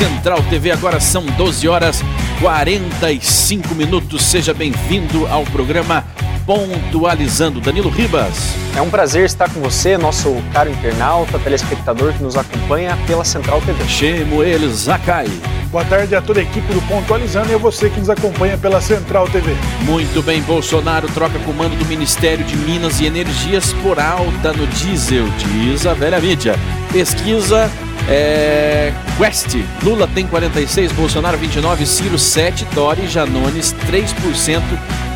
Central TV. Agora são 12 horas 45 minutos. Seja bem-vindo ao programa Pontualizando. Danilo Ribas. É um prazer estar com você, nosso caro internauta, telespectador que nos acompanha pela Central TV. Chemo eles, Zakai. Boa tarde a toda a equipe do Pontualizando e a você que nos acompanha pela Central TV. Muito bem, Bolsonaro troca comando do Ministério de Minas e Energias por alta no diesel, diz a velha mídia. Pesquisa é, Quest, Lula tem 46, Bolsonaro 29, Ciro 7, Dori, Janones 3%,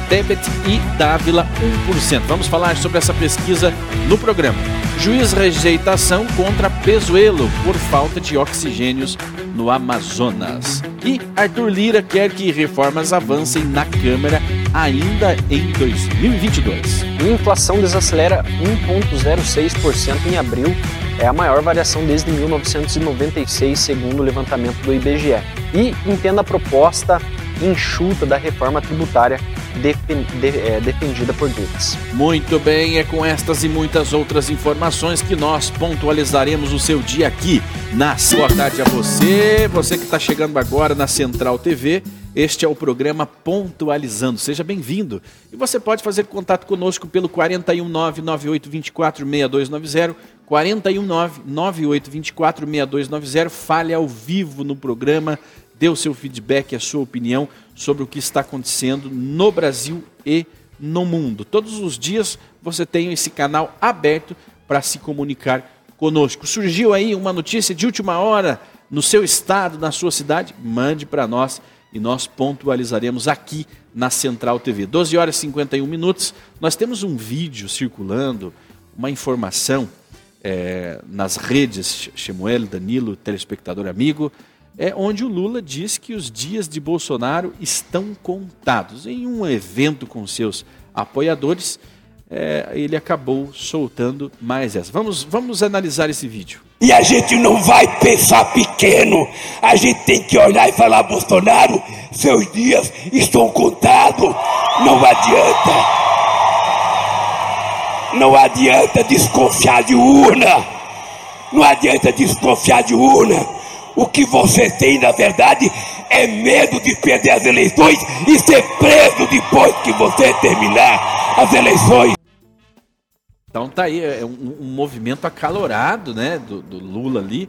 Tebet e Dávila 1%. Vamos falar sobre essa pesquisa no programa. Juiz rejeitação contra Pezuelo por falta de oxigênios no Amazonas. E Arthur Lira quer que reformas avancem na Câmara ainda em 2022. inflação desacelera 1,06% em abril, é a maior variação desde 1996, segundo o levantamento do IBGE. E entenda a proposta enxuta da reforma tributária é, defendida por Guedes. Muito bem, é com estas e muitas outras informações que nós pontualizaremos o seu dia aqui na Boa tarde a você, você que está chegando agora na Central TV. Este é o programa Pontualizando. Seja bem-vindo. E você pode fazer contato conosco pelo 419-9824-6290, 419-9824-6290. Fale ao vivo no programa dê o seu feedback, a sua opinião sobre o que está acontecendo no Brasil e no mundo. Todos os dias você tem esse canal aberto para se comunicar conosco. Surgiu aí uma notícia de última hora no seu estado, na sua cidade? Mande para nós e nós pontualizaremos aqui na Central TV. 12 horas e 51 minutos. Nós temos um vídeo circulando, uma informação é, nas redes, Chemuel, Danilo, telespectador amigo, é onde o Lula diz que os dias de Bolsonaro estão contados. Em um evento com seus apoiadores, é, ele acabou soltando mais essa. Vamos, vamos analisar esse vídeo. E a gente não vai pensar pequeno, a gente tem que olhar e falar: Bolsonaro, seus dias estão contados. Não adianta. Não adianta desconfiar de urna. Não adianta desconfiar de urna o que você tem, na verdade, é medo de perder as eleições e ser preso depois que você terminar as eleições. Então tá aí, é um, um movimento acalorado, né, do, do, Lula ali.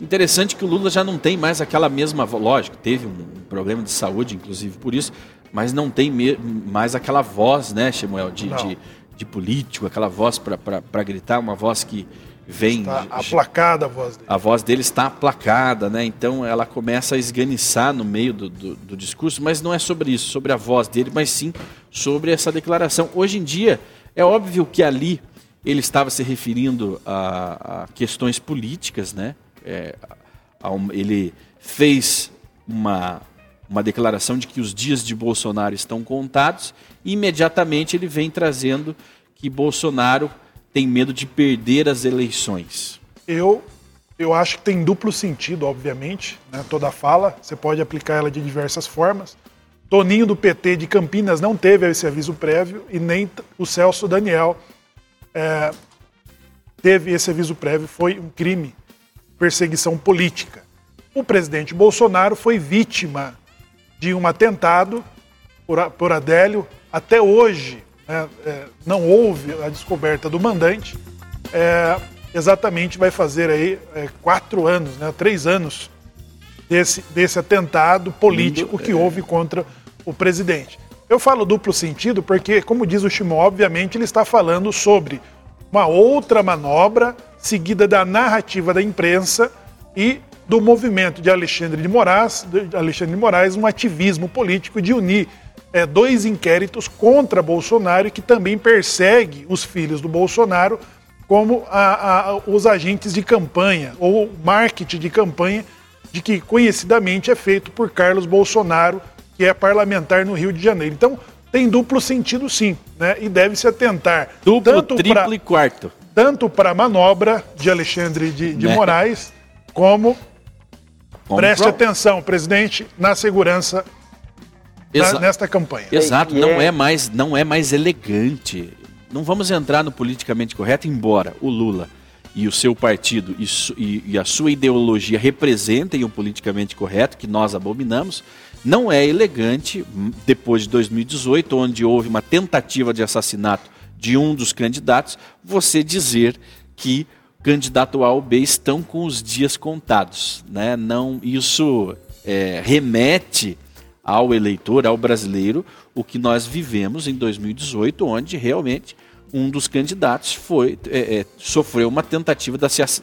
Interessante que o Lula já não tem mais aquela mesma, lógico, teve um problema de saúde, inclusive por isso, mas não tem mais aquela voz, né, Samuel, de, de, de, político, aquela voz para gritar, uma voz que, vem. Está aplacada a voz dele. A voz dele está aplacada, né? Então ela começa a esganiçar no meio do, do, do, discurso, mas não é sobre isso, sobre a voz dele, mas sim sobre essa declaração. Hoje em dia, é óbvio que ali ele estava se referindo a, a questões políticas, né? É, a, a, ele fez uma, uma declaração de que os dias de Bolsonaro estão contados, e imediatamente ele vem trazendo que Bolsonaro tem medo de perder as eleições? Eu, eu acho que tem duplo sentido, obviamente, né, toda fala. Você pode aplicar ela de diversas formas. Toninho do PT de Campinas não teve esse aviso prévio e nem o Celso Daniel é, teve esse aviso prévio. Foi um crime, perseguição política. O presidente Bolsonaro foi vítima de um atentado por, por Adélio. Até hoje, né, não houve a descoberta do mandante, é, exatamente vai fazer aí é, quatro anos, né, três anos desse, desse atentado político que é. houve contra o presidente. Eu falo duplo sentido porque, como diz o Shimon, obviamente ele está falando sobre uma outra manobra seguida da narrativa da imprensa e do movimento de Alexandre de Moraes, de Alexandre de Moraes, um ativismo político de unir é, dois inquéritos contra Bolsonaro e que também persegue os filhos do Bolsonaro como a, a, os agentes de campanha ou marketing de campanha de que conhecidamente é feito por Carlos Bolsonaro, que é parlamentar no Rio de Janeiro. Então, tem duplo sentido sim, né? E deve se atentar duplo, tanto triplo pra, e quarto. Tanto para a manobra de Alexandre de, de né? Moraes, como, como preste pro... atenção, presidente, na segurança Exa nesta campanha. Exato, não é... é mais não é mais elegante. Não vamos entrar no politicamente correto, embora o Lula e o seu partido e, e, e a sua ideologia representem o politicamente correto, que nós abominamos, não é elegante, hum, depois de 2018, onde houve uma tentativa de assassinato de um dos candidatos, você dizer que candidato A ou B estão com os dias contados. Né? Não, isso é, remete ao eleitor, ao brasileiro, o que nós vivemos em 2018, onde realmente um dos candidatos foi é, é, sofreu uma tentativa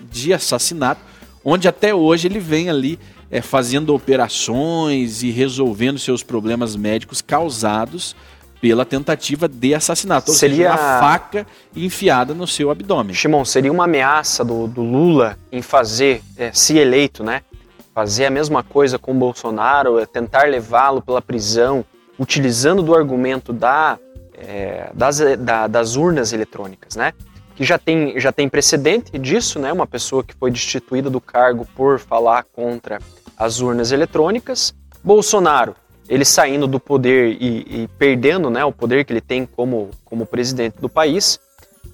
de assassinato, onde até hoje ele vem ali é, fazendo operações e resolvendo seus problemas médicos causados pela tentativa de assassinato, ou seria seja, uma faca enfiada no seu abdômen. Shimon, seria uma ameaça do, do Lula em fazer, é, se eleito, né? Fazer a mesma coisa com Bolsonaro, é, tentar levá-lo pela prisão, utilizando do argumento da é, das, da, das urnas eletrônicas, né? Que já tem, já tem precedente disso, né? Uma pessoa que foi destituída do cargo por falar contra as urnas eletrônicas. Bolsonaro, ele saindo do poder e, e perdendo né, o poder que ele tem como, como presidente do país,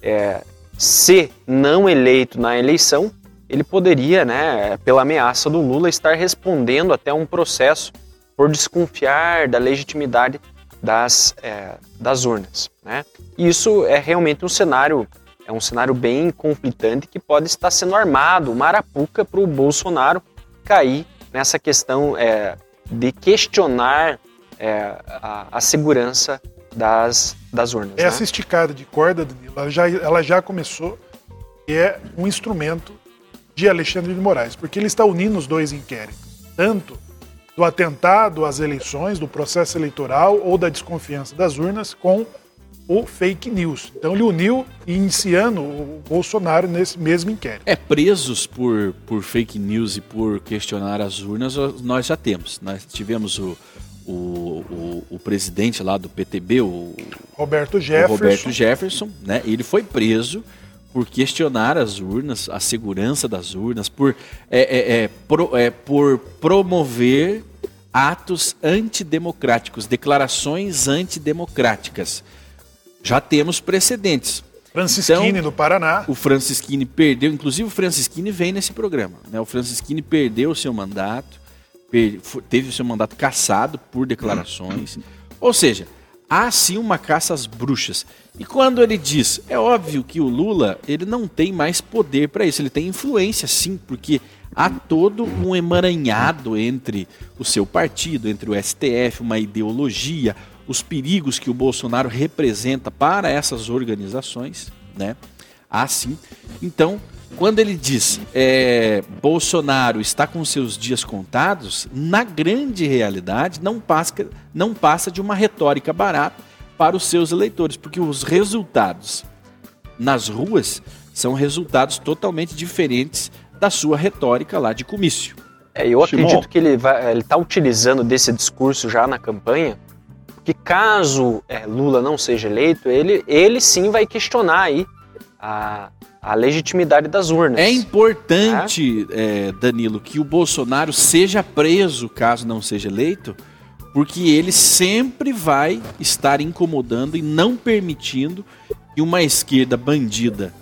é, se não eleito na eleição, ele poderia, né, pela ameaça do Lula, estar respondendo até um processo por desconfiar da legitimidade das, é, das urnas. Né? E isso é realmente um cenário é um cenário bem conflitante que pode estar sendo armado, uma arapuca para o Bolsonaro cair nessa questão é, de questionar é, a, a, segurança das, das urnas. Essa né? esticada de corda, Danilo, ela já, ela já começou e é um instrumento de Alexandre de Moraes, porque ele está unindo os dois inquéritos, tanto do atentado às eleições, do processo eleitoral ou da desconfiança das urnas com o fake news. Então ele uniu iniciando o Bolsonaro nesse mesmo inquérito. É, presos por, por fake news e por questionar as urnas, nós já temos. Nós tivemos o, o, o, o presidente lá do PTB, o Roberto Jefferson. O Roberto Jefferson, né? Ele foi preso por questionar as urnas, a segurança das urnas, por, é, é, é, pro, é, por promover atos antidemocráticos, declarações antidemocráticas. Já temos precedentes. Francisquini então, no Paraná. O Francisquini perdeu, inclusive o Francisquini vem nesse programa. Né? O Francisquini perdeu o seu mandato, teve o seu mandato cassado por declarações. Ou seja, há sim uma caça às bruxas. E quando ele diz, é óbvio que o Lula ele não tem mais poder para isso, ele tem influência sim, porque há todo um emaranhado entre o seu partido, entre o STF, uma ideologia, os perigos que o Bolsonaro representa para essas organizações, né? Há sim. Então, quando ele diz é, Bolsonaro está com seus dias contados, na grande realidade não passa, não passa de uma retórica barata para os seus eleitores, porque os resultados nas ruas são resultados totalmente diferentes da sua retórica lá de comício. É, eu acredito que ele está utilizando desse discurso já na campanha, que caso é, Lula não seja eleito, ele, ele sim vai questionar aí a, a legitimidade das urnas. É importante, é? É, Danilo, que o Bolsonaro seja preso caso não seja eleito, porque ele sempre vai estar incomodando e não permitindo que uma esquerda bandida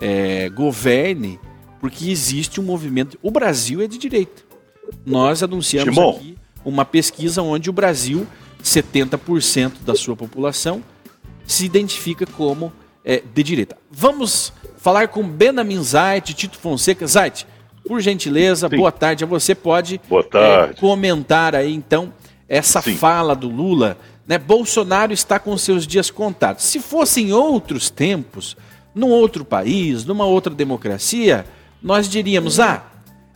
é, governe, porque existe um movimento. O Brasil é de direita. Nós anunciamos Timon. aqui uma pesquisa onde o Brasil, 70% da sua população, se identifica como é, de direita. Vamos falar com Benamin Zait, Tito Fonseca. Zait, por gentileza, Sim. boa tarde. Você pode é, comentar aí, então, essa Sim. fala do Lula. Né? Bolsonaro está com seus dias contados. Se fossem outros tempos, num outro país, numa outra democracia, nós diríamos: ah,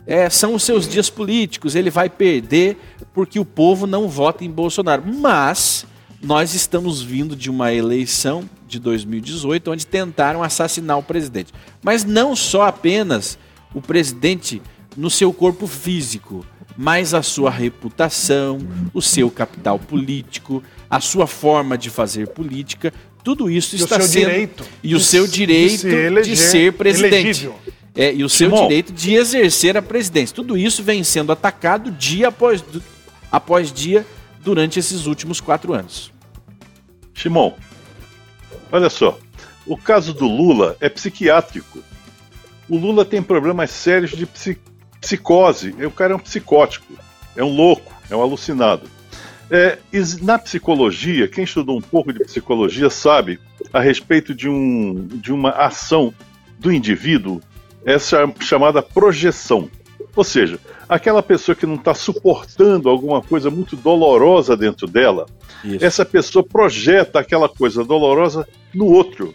é, são os seus dias políticos, ele vai perder porque o povo não vota em Bolsonaro. Mas nós estamos vindo de uma eleição de 2018 onde tentaram assassinar o presidente. Mas não só apenas o presidente no seu corpo físico, mas a sua reputação, o seu capital político, a sua forma de fazer política, tudo isso e está sendo direito e o seu direito de, eleger, de ser presidente. É, e o seu Simão. direito de exercer a presidência. Tudo isso vem sendo atacado dia após, após dia durante esses últimos quatro anos. Shimon, olha só, o caso do Lula é psiquiátrico. O Lula tem problemas sérios de psicose. O cara é um psicótico, é um louco, é um alucinado. É, na psicologia, quem estudou um pouco de psicologia sabe a respeito de, um, de uma ação do indivíduo, essa chamada projeção. Ou seja, aquela pessoa que não está suportando alguma coisa muito dolorosa dentro dela, Isso. essa pessoa projeta aquela coisa dolorosa no outro.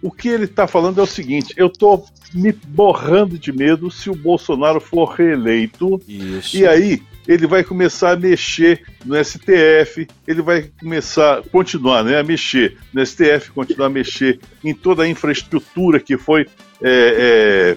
O que ele está falando é o seguinte: eu estou me borrando de medo se o Bolsonaro for reeleito. Isso. E aí ele vai começar a mexer no STF, ele vai começar, continuar né, a mexer no STF, continuar a mexer em toda a infraestrutura que foi é, é,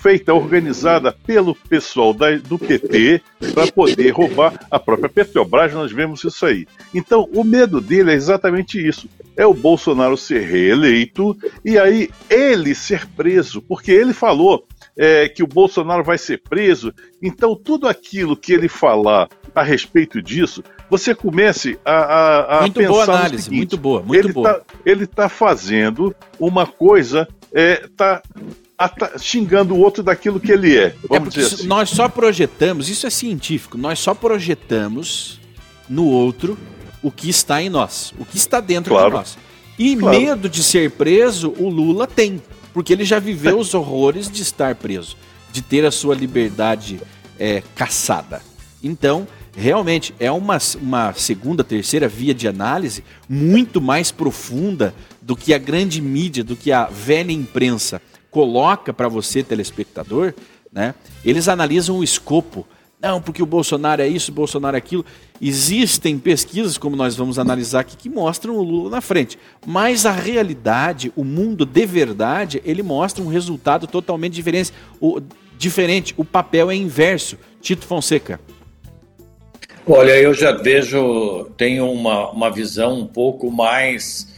feita, organizada pelo pessoal da, do PT para poder roubar a própria Petrobras, nós vemos isso aí. Então, o medo dele é exatamente isso: é o Bolsonaro ser reeleito e aí ele ser preso, porque ele falou é, que o Bolsonaro vai ser preso. Então, tudo aquilo que ele falar a respeito disso, você comece a, a, a muito pensar boa análise, seguinte, muito boa, muito ele boa. Tá, ele está fazendo uma coisa, está é, xingando o outro daquilo que ele é. Vamos é dizer assim. Nós só projetamos, isso é científico, nós só projetamos no outro o que está em nós, o que está dentro claro. de nós. E claro. medo de ser preso, o Lula tem, porque ele já viveu os horrores de estar preso, de ter a sua liberdade é, caçada. Então, realmente é uma, uma segunda, terceira via de análise muito mais profunda do que a grande mídia, do que a velha imprensa coloca para você, telespectador, né? Eles analisam o escopo. Não, porque o Bolsonaro é isso, o Bolsonaro é aquilo. Existem pesquisas, como nós vamos analisar aqui, que mostram o Lula na frente. Mas a realidade, o mundo de verdade, ele mostra um resultado totalmente diferente. O, diferente. o papel é inverso. Tito Fonseca. Olha, eu já vejo, tenho uma, uma visão um pouco mais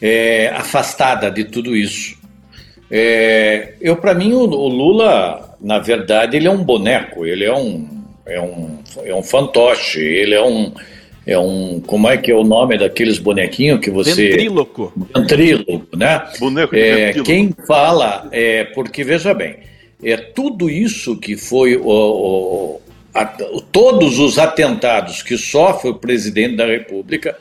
é, afastada de tudo isso. É, eu, para mim, o, o, Lula, na verdade, ele é um boneco, ele é um, é um, é um fantoche, ele é um, é um. Como é que é o nome daqueles bonequinhos que você. Ventríloco. Ventríloco, né? Boneco de é, Quem fala, é, porque veja bem, é tudo isso que foi o, o a, todos os atentados que sofre o presidente da República,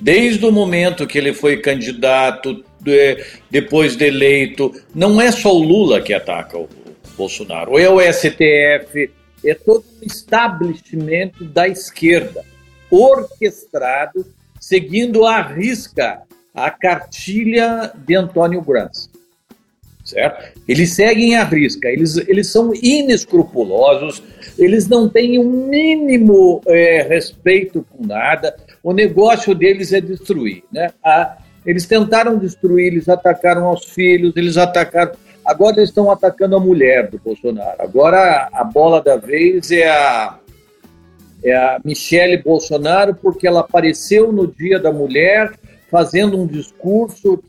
desde o momento que ele foi candidato, de, depois de eleito. Não é só o Lula que ataca o, o Bolsonaro, é o STF, é todo um establishment da esquerda, orquestrado, seguindo à risca a cartilha de Antônio Gramsci. Certo? Eles seguem à risca, eles, eles são inescrupulosos, eles não têm um mínimo é, respeito com nada, o negócio deles é destruir. Né? A, eles tentaram destruir, eles atacaram aos filhos, eles atacaram. Agora eles estão atacando a mulher do Bolsonaro. Agora a bola da vez é a, é a Michele Bolsonaro, porque ela apareceu no Dia da Mulher fazendo um discurso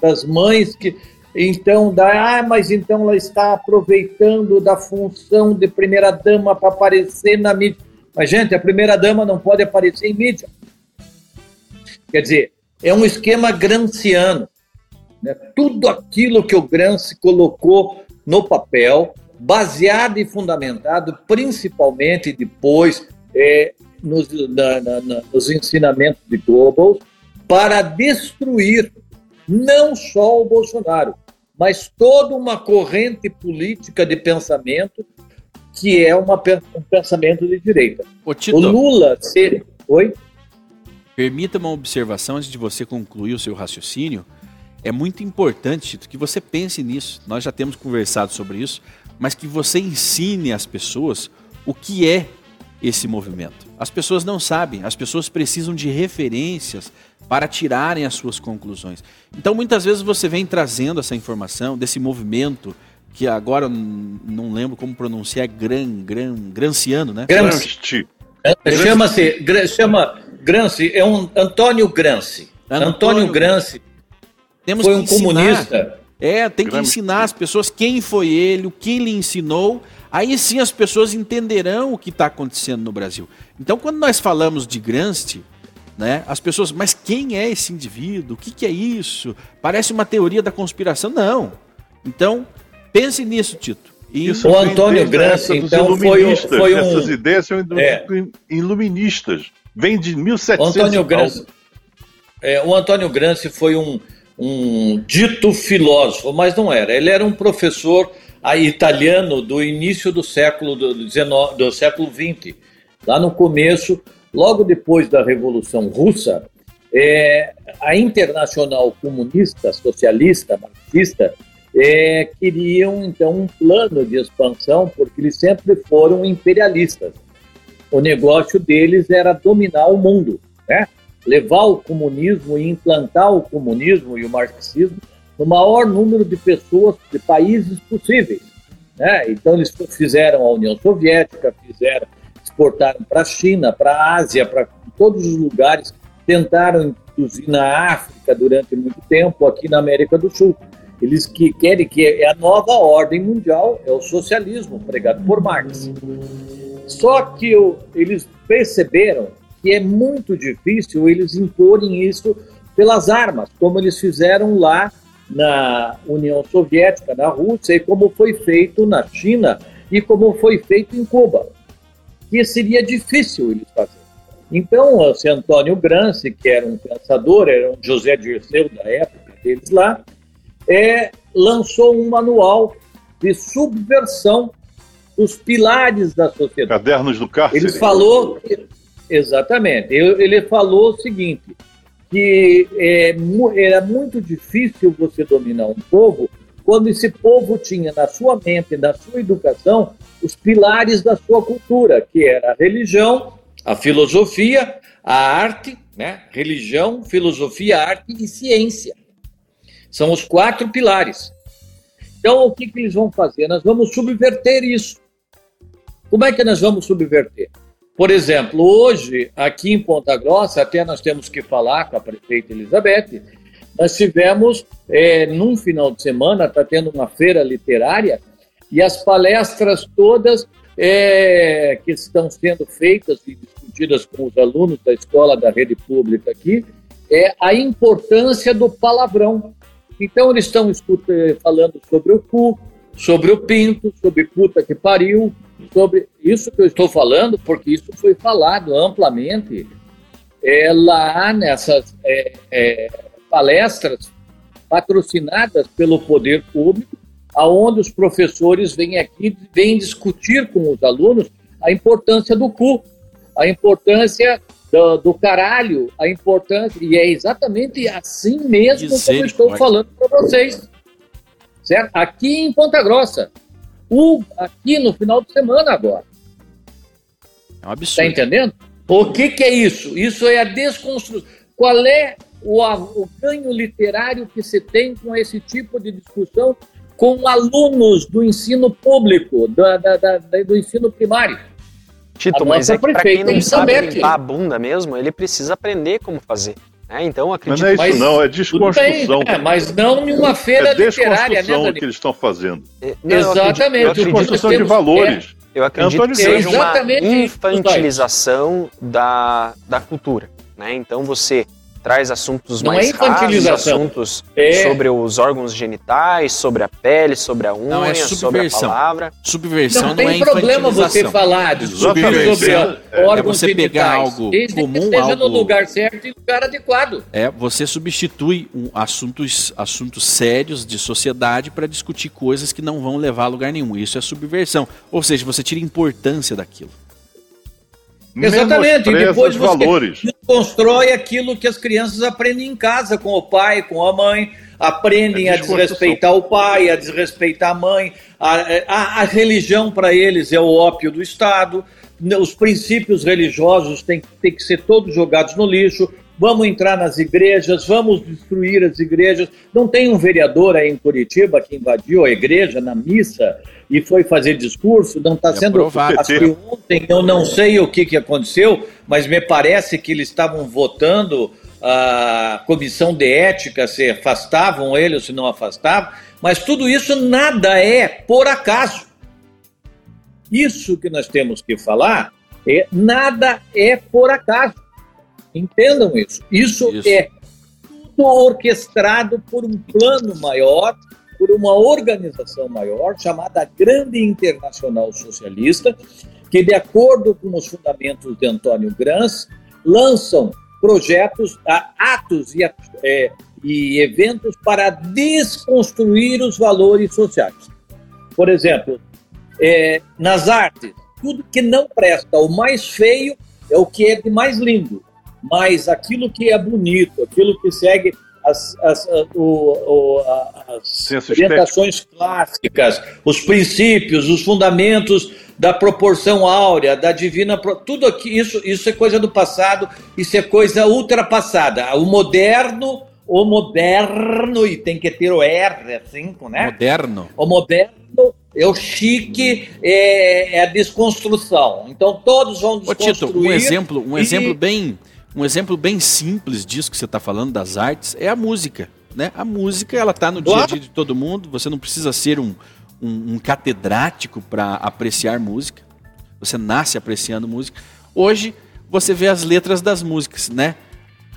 das mães que. Então, dá, ah, mas então ela está aproveitando da função de primeira-dama para aparecer na mídia. Mas, gente, a primeira-dama não pode aparecer em mídia. Quer dizer, é um esquema granciano. Né? Tudo aquilo que o Gramsci colocou no papel, baseado e fundamentado principalmente depois é, nos, na, na, na, nos ensinamentos de Goebbels, para destruir não só o Bolsonaro, mas toda uma corrente política de pensamento que é uma, um pensamento de direita. o Lula ser... Oi? Permita uma observação antes de você concluir o seu raciocínio. É muito importante Tito, que você pense nisso. Nós já temos conversado sobre isso, mas que você ensine às pessoas o que é esse movimento. As pessoas não sabem, as pessoas precisam de referências para tirarem as suas conclusões. Então, muitas vezes você vem trazendo essa informação desse movimento que agora não lembro como pronunciar, gran, gran, granciano, né? Gramsci. Chama-se, chama Gramsci, é um Antônio Gramsci. Antônio, Antônio Gramsci Temos foi um comunista. É, tem que ensinar as pessoas quem foi ele, o que ele ensinou. Aí sim as pessoas entenderão o que está acontecendo no Brasil. Então, quando nós falamos de Gramsci, né, as pessoas, mas quem é esse indivíduo? O que, que é isso? Parece uma teoria da conspiração. Não. Então, Pense nisso, Tito. Isso o Antônio Gramsci, então, foi, um, foi um... Essas ideias são é. iluministas. Vem de 1700 o Antônio Gramsci, é, O Antônio Gramsci foi um, um dito filósofo, mas não era. Ele era um professor italiano do início do século do, do século XX. Lá no começo, logo depois da Revolução Russa, é, a Internacional Comunista, Socialista, Marxista, é, queriam então um plano de expansão, porque eles sempre foram imperialistas. O negócio deles era dominar o mundo, né? levar o comunismo e implantar o comunismo e o marxismo no maior número de pessoas, de países possíveis. Né? Então eles fizeram a União Soviética, fizeram, exportaram para a China, para a Ásia, para todos os lugares, tentaram introduzir na África durante muito tempo, aqui na América do Sul. Eles que querem que é a nova ordem mundial, é o socialismo pregado por Marx. Só que eles perceberam que é muito difícil eles imporem isso pelas armas, como eles fizeram lá na União Soviética, na Rússia, e como foi feito na China e como foi feito em Cuba. Que seria difícil eles fazerem. Então, esse Antônio Gramsci, que era um pensador, era um José Dirceu da época deles lá, é, lançou um manual de subversão dos pilares da sociedade. Cadernos do cárcere. Ele falou, exatamente, ele falou o seguinte, que é, era muito difícil você dominar um povo quando esse povo tinha na sua mente, na sua educação, os pilares da sua cultura, que era a religião, a filosofia, a arte, né? religião, filosofia, arte e ciência. São os quatro pilares. Então, o que, que eles vão fazer? Nós vamos subverter isso. Como é que nós vamos subverter? Por exemplo, hoje, aqui em Ponta Grossa, até nós temos que falar com a prefeita Elizabeth, nós tivemos, é, num final de semana, está tendo uma feira literária, e as palestras todas é, que estão sendo feitas e discutidas com os alunos da escola da rede pública aqui, é a importância do palavrão. Então eles estão falando sobre o cu, sobre o pinto, sobre puta que pariu, sobre isso que eu estou falando, porque isso foi falado amplamente é, lá nessas é, é, palestras patrocinadas pelo poder público, aonde os professores vêm aqui, vêm discutir com os alunos a importância do cu, a importância do, do caralho, a importância. E é exatamente assim mesmo como eu estou falando para vocês. Certo? Aqui em Ponta Grossa. O, aqui no final de semana agora. É um absurdo. Está entendendo? O que, que é isso? Isso é a desconstrução. Qual é o, o ganho literário que se tem com esse tipo de discussão com alunos do ensino público, do, da, da, do ensino primário? Tito, mas é que para quem não sabe limpar a bunda mesmo, ele precisa aprender como fazer. Né? Então, acredito... Mas não é isso não, é desconstrução. Bem, é, mas não em uma feira é literária, né, que eles estão fazendo. É, não, Exatamente. É desconstrução de valores. É, eu acredito que seja uma infantilização da, da cultura. Né? Então, você traz assuntos não mais é rasos, assuntos é. sobre os órgãos genitais, sobre a pele, sobre a unha, não, é sobre a palavra. Subversão não, não é problema você falar de subversão sobre é, órgãos é você pegar algo comum, que esteja algo... no lugar certo e no lugar adequado. É, você substitui um, assuntos, assuntos sérios de sociedade para discutir coisas que não vão levar a lugar nenhum. Isso é subversão. Ou seja, você tira importância daquilo. Exatamente, e depois você valores. constrói aquilo que as crianças aprendem em casa, com o pai, com a mãe, aprendem é a desrespeitar o pai, a desrespeitar a mãe, a, a, a religião para eles é o ópio do Estado, os princípios religiosos têm, têm que ser todos jogados no lixo, vamos entrar nas igrejas, vamos destruir as igrejas. Não tem um vereador aí em Curitiba que invadiu a igreja na missa e foi fazer discurso, não está sendo. Que ontem eu não sei o que, que aconteceu, mas me parece que eles estavam votando a comissão de ética se afastavam ele ou se não afastavam, mas tudo isso nada é por acaso. Isso que nós temos que falar é nada é por acaso. Entendam isso. Isso, isso. é tudo orquestrado por um plano maior por uma organização maior chamada Grande Internacional Socialista, que, de acordo com os fundamentos de Antônio Gramsci, lançam projetos, atos e, é, e eventos para desconstruir os valores sociais. Por exemplo, é, nas artes, tudo que não presta, o mais feio é o que é de mais lindo, mas aquilo que é bonito, aquilo que segue as, as, o, o, as orientações clássicas, os princípios, os fundamentos da proporção áurea, da divina. Tudo aqui, isso, isso é coisa do passado, isso é coisa ultrapassada. O moderno, o moderno, e tem que ter o R, assim, né? Moderno. O moderno é o chique, é, é a desconstrução. Então todos vão desconstruir. Ô, Tito, um exemplo, um e... exemplo bem um exemplo bem simples disso que você está falando das artes é a música. Né? A música ela está no dia a dia de todo mundo. Você não precisa ser um, um, um catedrático para apreciar música. Você nasce apreciando música. Hoje você vê as letras das músicas, né?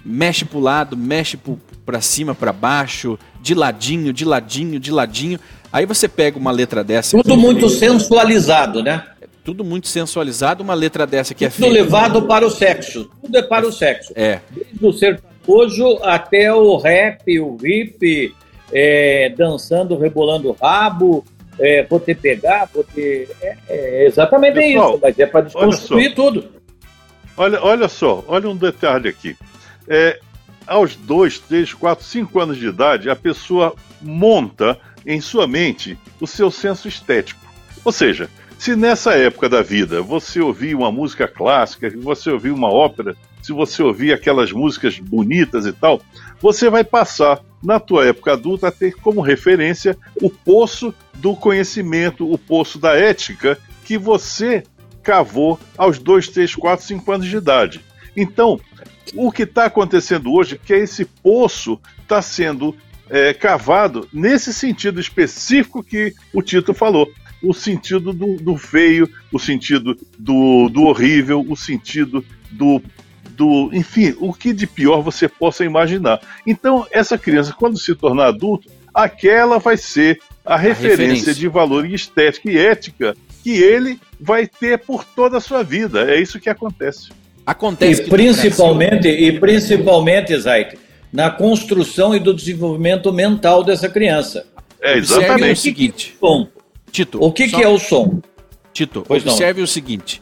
Mexe para o lado, mexe para cima, para baixo, de ladinho, de ladinho, de ladinho. Aí você pega uma letra dessa. Tudo muito sensualizado, né? Tudo muito sensualizado, uma letra dessa que é Tudo levado para o sexo. Tudo é para o sexo. É. Desde o sertanejo até o rap, o hip, é, dançando, rebolando o rabo, é, vou te pegar, vou te... É, é exatamente Pessoal, isso, mas é para desconstruir tudo. Olha, olha só, olha um detalhe aqui. É, aos dois, três, quatro, cinco anos de idade, a pessoa monta em sua mente o seu senso estético. Ou seja, se nessa época da vida você ouvia uma música clássica, se você ouvia uma ópera, se você ouvia aquelas músicas bonitas e tal, você vai passar na tua época adulta a ter como referência o poço do conhecimento, o poço da ética que você cavou aos 2, 3, 4, 5 anos de idade. Então, o que está acontecendo hoje é que esse poço está sendo é, cavado nesse sentido específico que o Tito falou o sentido do, do feio, o sentido do, do horrível, o sentido do do, enfim, o que de pior você possa imaginar. Então, essa criança, quando se tornar adulto, aquela vai ser a, a referência, referência, de valor estética e ética que ele vai ter por toda a sua vida. É isso que acontece. Acontece. E principalmente, e principalmente, Zait, na construção e do desenvolvimento mental dessa criança. É exatamente o seguinte. Bom, Tito. O que, só... que é o som? Tito, pois observe não. o seguinte: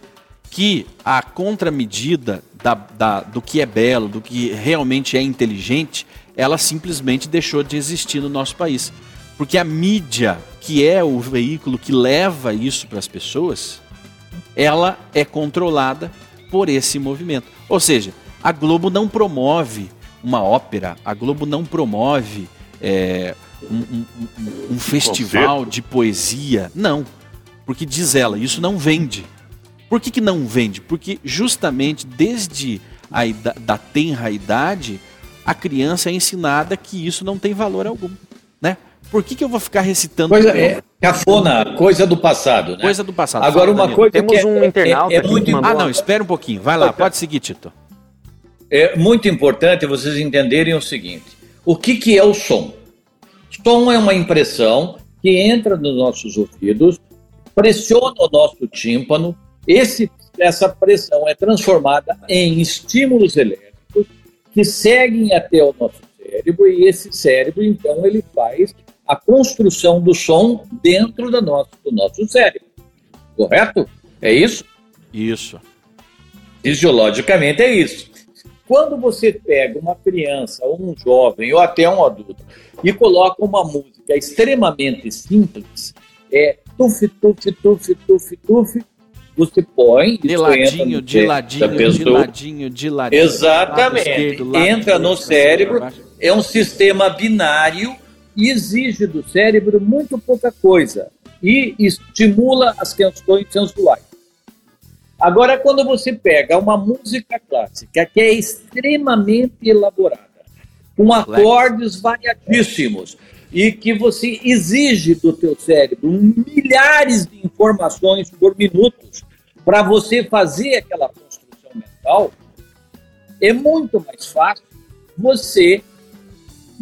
que a contramedida da, da, do que é belo, do que realmente é inteligente, ela simplesmente deixou de existir no nosso país. Porque a mídia, que é o veículo que leva isso para as pessoas, ela é controlada por esse movimento. Ou seja, a Globo não promove uma ópera, a Globo não promove é, um, um, um, um festival de poesia. Não. Porque diz ela, isso não vende. Por que, que não vende? Porque justamente desde a da tenra idade, a criança é ensinada que isso não tem valor algum. Né? Por que, que eu vou ficar recitando? Coisa, é, cafona, coisa do passado. Né? Coisa do passado. Agora, Fala, uma Danilo. coisa Temos que é, um internauta é, é muito Ah, não, espera um pouquinho. Vai lá, pode seguir, Tito. É muito importante vocês entenderem o seguinte: o que, que é o som? Som é uma impressão que entra nos nossos ouvidos, pressiona o nosso tímpano, esse, essa pressão é transformada em estímulos elétricos que seguem até o nosso cérebro e esse cérebro, então, ele faz a construção do som dentro nosso, do nosso cérebro. Correto? É isso? Isso. Fisiologicamente é isso. Quando você pega uma criança, ou um jovem, ou até um adulto, e coloca uma música extremamente simples, é tuf, tuf, tuf, tuf, tuf, você põe. De ladinho, de ladinho, de ladinho, de ladinho. Exatamente. Esquerdo, entra no cérebro, é um sistema binário e exige do cérebro muito pouca coisa e estimula as questões sensuais. Agora, quando você pega uma música clássica que é extremamente elaborada, com acordes variadíssimos, e que você exige do teu cérebro milhares de informações por minuto para você fazer aquela construção mental, é muito mais fácil você,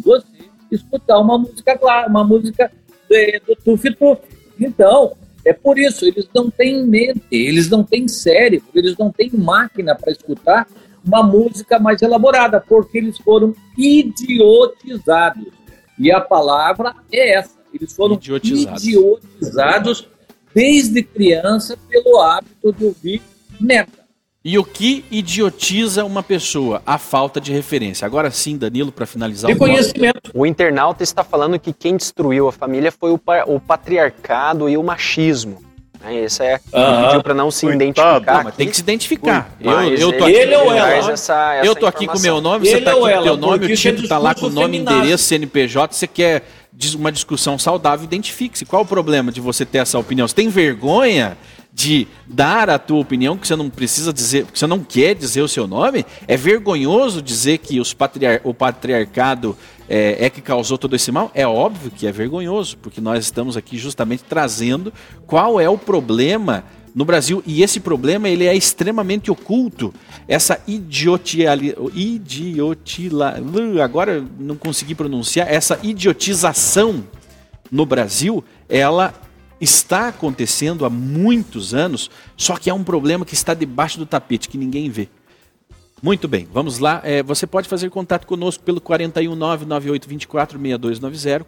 você escutar uma música clara, uma música é, do Tuf-Tuf. Então, é por isso, eles não têm mente, eles não têm cérebro, eles não têm máquina para escutar uma música mais elaborada, porque eles foram idiotizados. E a palavra é essa. Eles foram idiotizados, idiotizados desde criança pelo hábito de ouvir merda. E o que idiotiza uma pessoa? A falta de referência. Agora sim, Danilo, para finalizar o conhecimento. O internauta está falando que quem destruiu a família foi o, o patriarcado e o machismo. Esse é pediu para não se Coitado. identificar. Não, mas tem que se identificar. eu, eu tô aqui, ele ou ela? Essa, essa eu tô aqui com o meu nome, você tá aqui com o teu nome, o título tá lá com o nome, endereço, CNPJ, você quer uma discussão saudável, identifique-se. Qual o problema de você ter essa opinião? Você tem vergonha de dar a tua opinião, que você não precisa dizer, que você não quer dizer o seu nome, é vergonhoso dizer que os patriar o patriarcado é, é, que causou todo esse mal? É óbvio que é vergonhoso, porque nós estamos aqui justamente trazendo qual é o problema no Brasil e esse problema ele é extremamente oculto. Essa idiotia, idiotila, agora não consegui pronunciar, essa idiotização no Brasil, ela está acontecendo há muitos anos, só que é um problema que está debaixo do tapete, que ninguém vê. Muito bem, vamos lá. É, você pode fazer contato conosco pelo 419-9824-6290,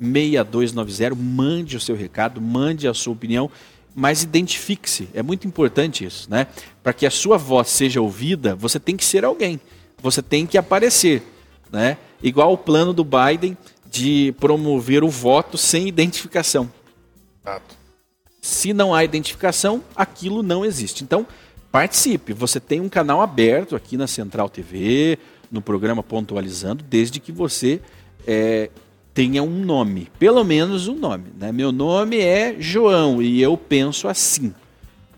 419-9824-6290. Mande o seu recado, mande a sua opinião, mas identifique-se. É muito importante isso, né? Para que a sua voz seja ouvida, você tem que ser alguém, você tem que aparecer, né? Igual o plano do Biden de promover o voto sem identificação. Exato. Se não há identificação, aquilo não existe. Então, participe. Você tem um canal aberto aqui na Central TV, no programa Pontualizando, desde que você é, tenha um nome, pelo menos um nome. Né? Meu nome é João e eu penso assim.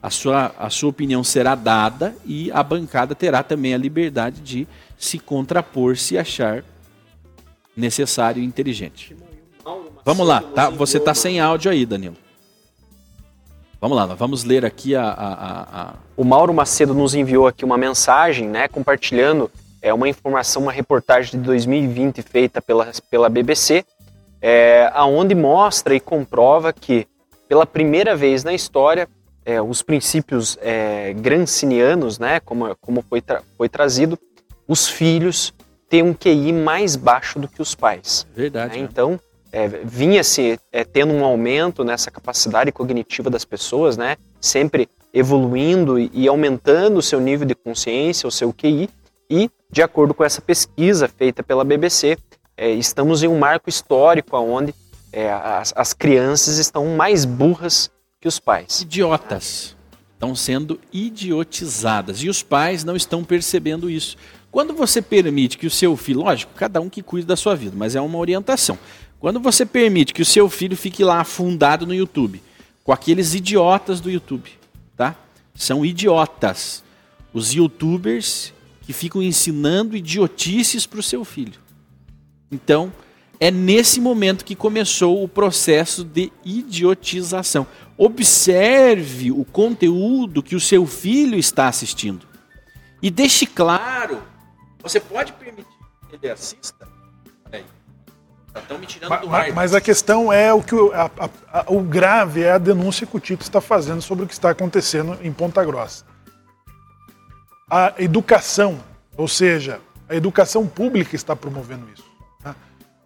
A sua, a sua opinião será dada e a bancada terá também a liberdade de se contrapor se achar necessário e inteligente. Vamos lá, tá? Você está sem áudio aí, Danilo. Vamos lá, vamos ler aqui a, a, a, O Mauro Macedo nos enviou aqui uma mensagem, né, compartilhando é, uma informação, uma reportagem de 2020 feita pela, pela BBC, é, aonde mostra e comprova que, pela primeira vez na história, é, os princípios é, grancinianos, né, como, como foi, tra foi trazido, os filhos ter um QI mais baixo do que os pais. Verdade. Né? Então, é, vinha-se é, tendo um aumento nessa capacidade cognitiva das pessoas, né? sempre evoluindo e aumentando o seu nível de consciência, o seu QI, e, de acordo com essa pesquisa feita pela BBC, é, estamos em um marco histórico onde é, as, as crianças estão mais burras que os pais. Idiotas. Estão sendo idiotizadas. E os pais não estão percebendo isso. Quando você permite que o seu filho, lógico, cada um que cuida da sua vida, mas é uma orientação. Quando você permite que o seu filho fique lá afundado no YouTube, com aqueles idiotas do YouTube, tá? São idiotas. Os youtubers que ficam ensinando idiotices para o seu filho. Então, é nesse momento que começou o processo de idiotização. Observe o conteúdo que o seu filho está assistindo. E deixe claro você pode permitir que ele assista? Peraí. Estão me tirando do mas, mas a questão é o que o, a, a, o grave é a denúncia que o Tito está fazendo sobre o que está acontecendo em Ponta Grossa. A educação, ou seja, a educação pública está promovendo isso. Né?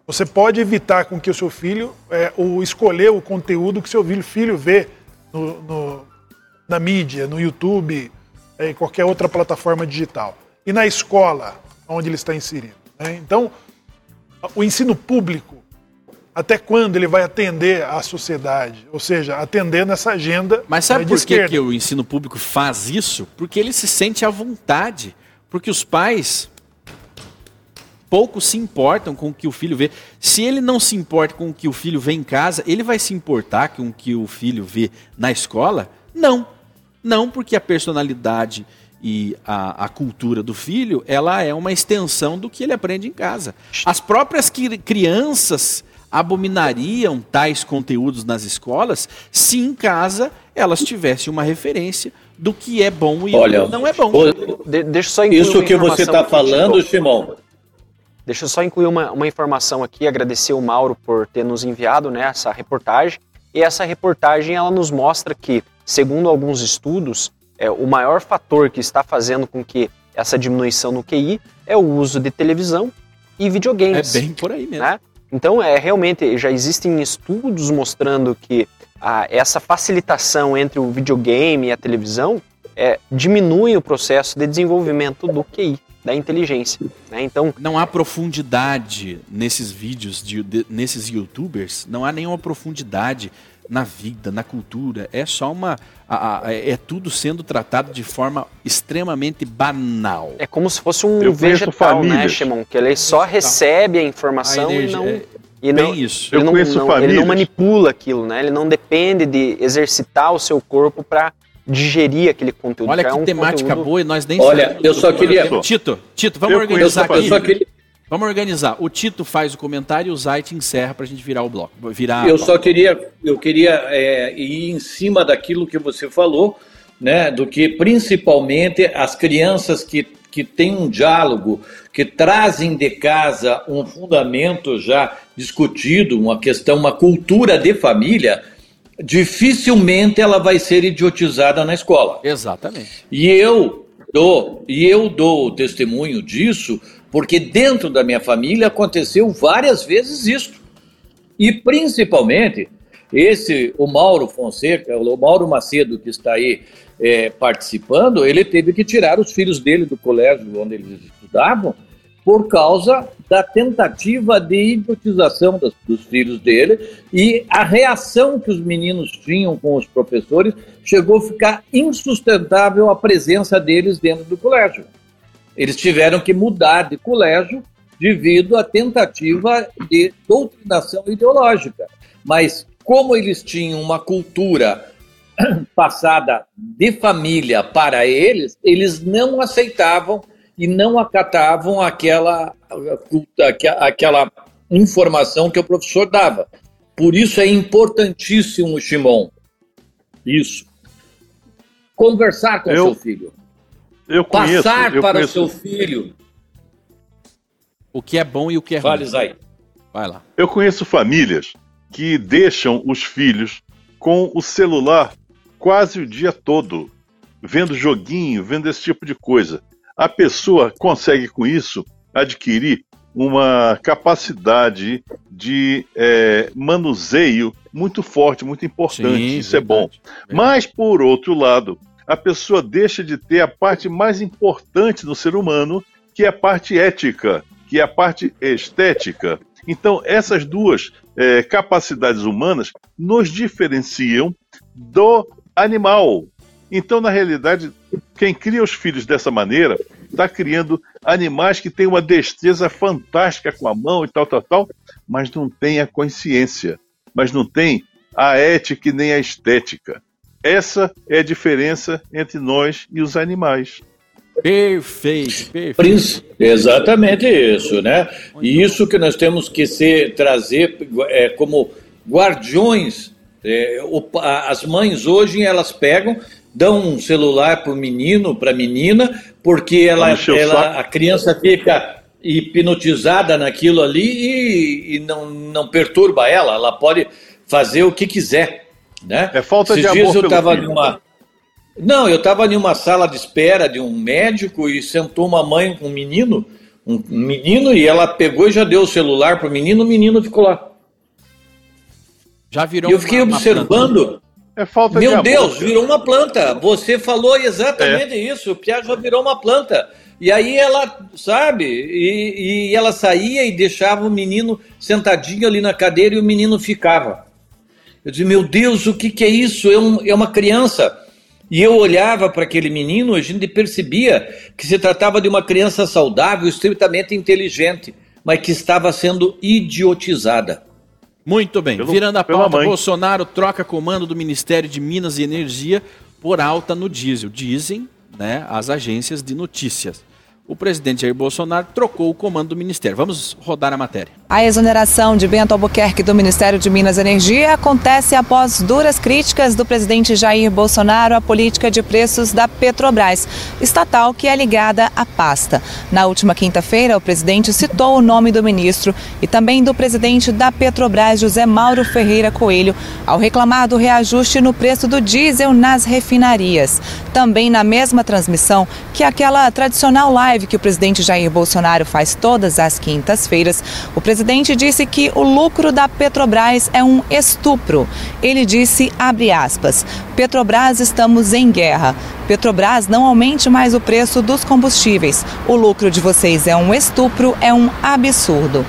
Você pode evitar com que o seu filho, é, ou escolher o conteúdo que seu filho vê no, no, na mídia, no YouTube, é, em qualquer outra plataforma digital. E na escola, onde ele está inserido. Né? Então, o ensino público, até quando ele vai atender à sociedade? Ou seja, atendendo essa agenda. Mas sabe por que, que o ensino público faz isso? Porque ele se sente à vontade. Porque os pais pouco se importam com o que o filho vê. Se ele não se importa com o que o filho vê em casa, ele vai se importar com o que o filho vê na escola? Não. Não, porque a personalidade e a, a, cultura do filho, ela é uma extensão do que ele aprende em casa. As próprias crianças abominariam tais conteúdos nas escolas se em casa elas tivessem uma referência do que é bom e Olha, não é bom. O, de, deixa só Isso que você está falando, Simão, Deixa eu só incluir uma, uma informação aqui, agradecer o Mauro por ter nos enviado né, essa reportagem. E essa reportagem ela nos mostra que, segundo alguns estudos, é, o maior fator que está fazendo com que essa diminuição no QI é o uso de televisão e videogames. É bem por aí mesmo. Né? Então, é realmente já existem estudos mostrando que a, essa facilitação entre o videogame e a televisão é, diminui o processo de desenvolvimento do QI da inteligência. Né? Então não há profundidade nesses vídeos de, de, nesses YouTubers. Não há nenhuma profundidade na vida, na cultura. É só uma a, a, é tudo sendo tratado de forma extremamente banal. É como se fosse um Eu vegetal, né, Shimon? Que ele só recebe a informação a e não é, e não, isso. Ele, não, não ele não manipula aquilo, né? Ele não depende de exercitar o seu corpo para digerir aquele conteúdo. Olha que, é um temática conteúdo... boa e nós nem Olha, eu só queria. Tito, Tito, vamos eu organizar aqui. Queria... Vamos organizar. O Tito faz o comentário e o Zait encerra para a gente virar o bloco. Virar eu só queria, eu queria é, ir em cima daquilo que você falou, né? Do que principalmente as crianças que, que têm um diálogo, que trazem de casa um fundamento já discutido, uma questão, uma cultura de família dificilmente ela vai ser idiotizada na escola. Exatamente. E eu dou, e eu dou o testemunho disso, porque dentro da minha família aconteceu várias vezes isso. E principalmente esse, o Mauro Fonseca, o Mauro Macedo que está aí é, participando, ele teve que tirar os filhos dele do colégio onde eles estudavam por causa da tentativa de idiotização das, dos filhos dele e a reação que os meninos tinham com os professores chegou a ficar insustentável a presença deles dentro do colégio. Eles tiveram que mudar de colégio devido à tentativa de doutrinação ideológica. Mas como eles tinham uma cultura passada de família para eles, eles não aceitavam e não acatavam aquela, aquela informação que o professor dava. Por isso é importantíssimo, Shimon, isso. Conversar com o seu filho. Eu conheço, Passar eu para o seu filho. O que é bom e o que é Fale, ruim. Zay. Vai lá. Eu conheço famílias que deixam os filhos com o celular quase o dia todo, vendo joguinho, vendo esse tipo de coisa a pessoa consegue com isso adquirir uma capacidade de é, manuseio muito forte, muito importante. Sim, isso verdade, é bom. Verdade. Mas, por outro lado, a pessoa deixa de ter a parte mais importante no ser humano, que é a parte ética, que é a parte estética. Então, essas duas é, capacidades humanas nos diferenciam do animal, então, na realidade, quem cria os filhos dessa maneira está criando animais que têm uma destreza fantástica com a mão e tal, tal, tal, mas não tem a consciência, mas não tem a ética e nem a estética. Essa é a diferença entre nós e os animais. Perfeito, perfeito. Exatamente isso, né? E isso que nós temos que ser, trazer é, como guardiões. É, o, as mães hoje elas pegam dão um celular para o menino, para a menina, porque ela, ela, a criança fica hipnotizada naquilo ali e, e, não, não perturba ela, ela pode fazer o que quiser. Né? É falta Esses de dias amor eu estava numa. Não, eu estava em uma sala de espera de um médico e sentou uma mãe com um menino, um menino, e ela pegou e já deu o celular para o menino, o menino ficou lá. Já virou e eu fiquei uma, observando. Uma é falta Meu de Deus, virou uma planta. Você falou exatamente é. isso. O Pia já virou uma planta. E aí ela, sabe, e, e, ela saía e deixava o menino sentadinho ali na cadeira e o menino ficava. Eu disse, meu Deus, o que, que é isso? É, um, é uma criança. E eu olhava para aquele menino, a gente percebia que se tratava de uma criança saudável, estritamente inteligente, mas que estava sendo idiotizada. Muito bem. Pelo, Virando a pauta, Bolsonaro troca comando do Ministério de Minas e Energia por alta no diesel. Dizem né, as agências de notícias. O presidente Jair Bolsonaro trocou o comando do ministério. Vamos rodar a matéria. A exoneração de Bento Albuquerque do Ministério de Minas e Energia acontece após duras críticas do presidente Jair Bolsonaro à política de preços da Petrobras, estatal que é ligada à pasta. Na última quinta-feira, o presidente citou o nome do ministro e também do presidente da Petrobras, José Mauro Ferreira Coelho, ao reclamar do reajuste no preço do diesel nas refinarias. Também na mesma transmissão que aquela tradicional live que o presidente Jair Bolsonaro faz todas as quintas-feiras, o presidente presidente disse que o lucro da Petrobras é um estupro. Ele disse, abre aspas, Petrobras estamos em guerra. Petrobras não aumente mais o preço dos combustíveis. O lucro de vocês é um estupro, é um absurdo.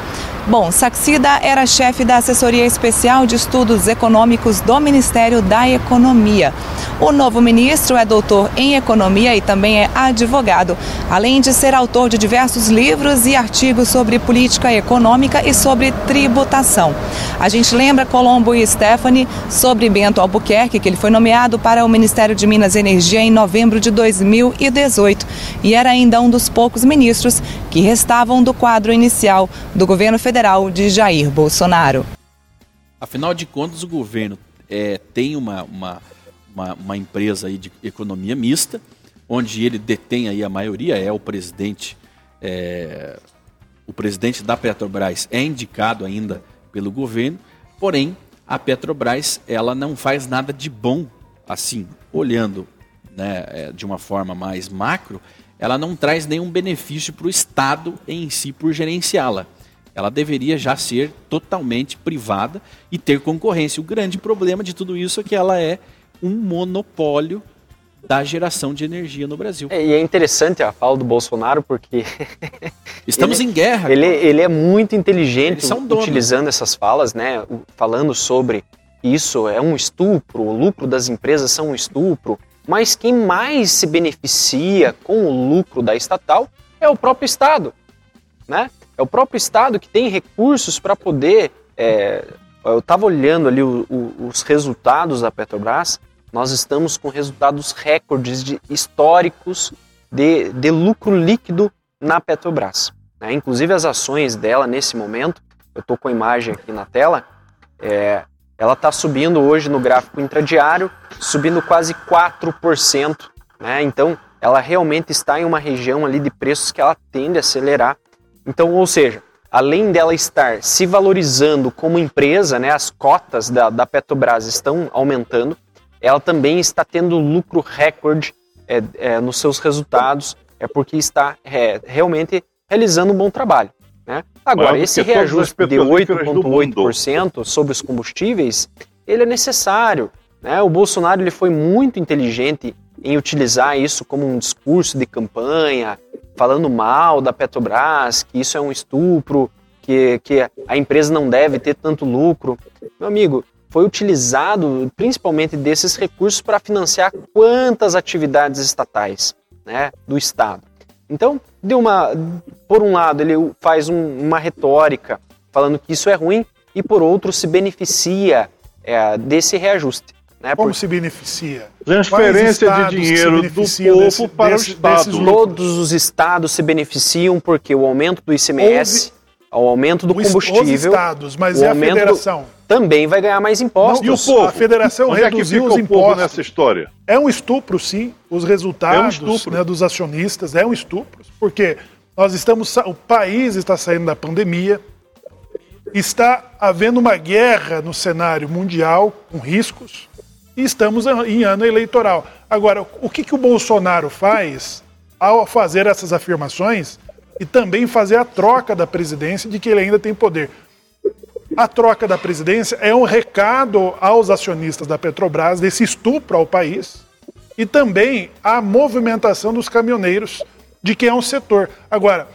Bom, Saxida era chefe da Assessoria Especial de Estudos Econômicos do Ministério da Economia. O novo ministro é doutor em economia e também é advogado, além de ser autor de diversos livros e artigos sobre política econômica e sobre tributação. A gente lembra Colombo e Stephanie sobre Bento Albuquerque, que ele foi nomeado para o Ministério de Minas e Energia em novembro de 2018 e era ainda um dos poucos ministros que restavam do quadro inicial do governo federal federal de Jair Bolsonaro. Afinal de contas, o governo é, tem uma, uma, uma, uma, empresa aí de economia mista, onde ele detém aí a maioria, é o presidente, é, o presidente da Petrobras é indicado ainda pelo governo, porém a Petrobras ela não faz nada de bom assim, olhando né, é, de uma forma mais macro, ela não traz nenhum benefício para o Estado em si por gerenciá-la ela deveria já ser totalmente privada e ter concorrência. O grande problema de tudo isso é que ela é um monopólio da geração de energia no Brasil. É, e é interessante a fala do Bolsonaro porque estamos ele, em guerra. Ele, ele é muito inteligente utilizando essas falas, né? Falando sobre isso é um estupro, o lucro das empresas são um estupro. Mas quem mais se beneficia com o lucro da estatal é o próprio Estado, né? É o próprio Estado que tem recursos para poder. É, eu estava olhando ali o, o, os resultados da Petrobras, nós estamos com resultados recordes de, históricos de, de lucro líquido na Petrobras. Né? Inclusive as ações dela nesse momento, eu estou com a imagem aqui na tela, é, ela está subindo hoje no gráfico intradiário, subindo quase 4%. Né? Então, ela realmente está em uma região ali de preços que ela tende a acelerar então, ou seja, além dela estar se valorizando como empresa, né, as cotas da, da Petrobras estão aumentando, ela também está tendo lucro recorde é, é, nos seus resultados, é porque está é, realmente realizando um bom trabalho. Né? Agora, esse reajuste de 8,8% sobre os combustíveis, ele é necessário. Né? O Bolsonaro ele foi muito inteligente em utilizar isso como um discurso de campanha, falando mal da Petrobras, que isso é um estupro, que, que a empresa não deve ter tanto lucro. Meu amigo, foi utilizado principalmente desses recursos para financiar quantas atividades estatais né, do Estado. Então, de uma, por um lado, ele faz um, uma retórica falando que isso é ruim, e por outro, se beneficia é, desse reajuste. Né? Como Por... se beneficia? Transferência de dinheiro do povo desse, para desse, o Estado. Todos os estados se beneficiam porque o aumento do ICMS, Houve... o aumento do combustível. Os estados, mas é a federação. Também vai ganhar mais impostos. Não, e o povo? A federação Onde reduziu é os impostos. nessa história? É um estupro, sim. Os resultados é um né, dos acionistas é um estupro. Porque nós estamos. O país está saindo da pandemia. Está havendo uma guerra no cenário mundial, com riscos e estamos em ano eleitoral. Agora, o que, que o Bolsonaro faz ao fazer essas afirmações e também fazer a troca da presidência de que ele ainda tem poder? A troca da presidência é um recado aos acionistas da Petrobras desse estupro ao país e também a movimentação dos caminhoneiros de que é um setor. Agora,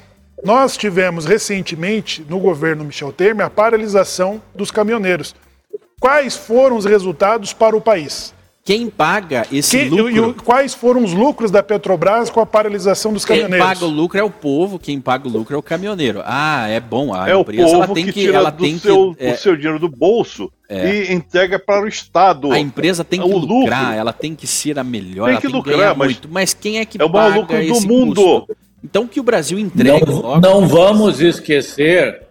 nós tivemos recentemente no governo Michel Temer a paralisação dos caminhoneiros. Quais foram os resultados para o país? Quem paga esse quem, lucro? E, quais foram os lucros da Petrobras com a paralisação dos caminhoneiros? Quem paga o lucro é o povo, quem paga o lucro é o caminhoneiro. Ah, é bom. A é empresa, o povo ela tem que, que tira ela do, tem seu, que, é, do seu dinheiro do bolso é. e entrega para o Estado. A empresa tem que o lucrar, lucro. ela tem que ser a melhor, tem que ela tem lucrar, que mas muito. Mas quem é que é o paga lucro do mundo? Custo? Então que o Brasil entregue não, logo. Não vamos esquecer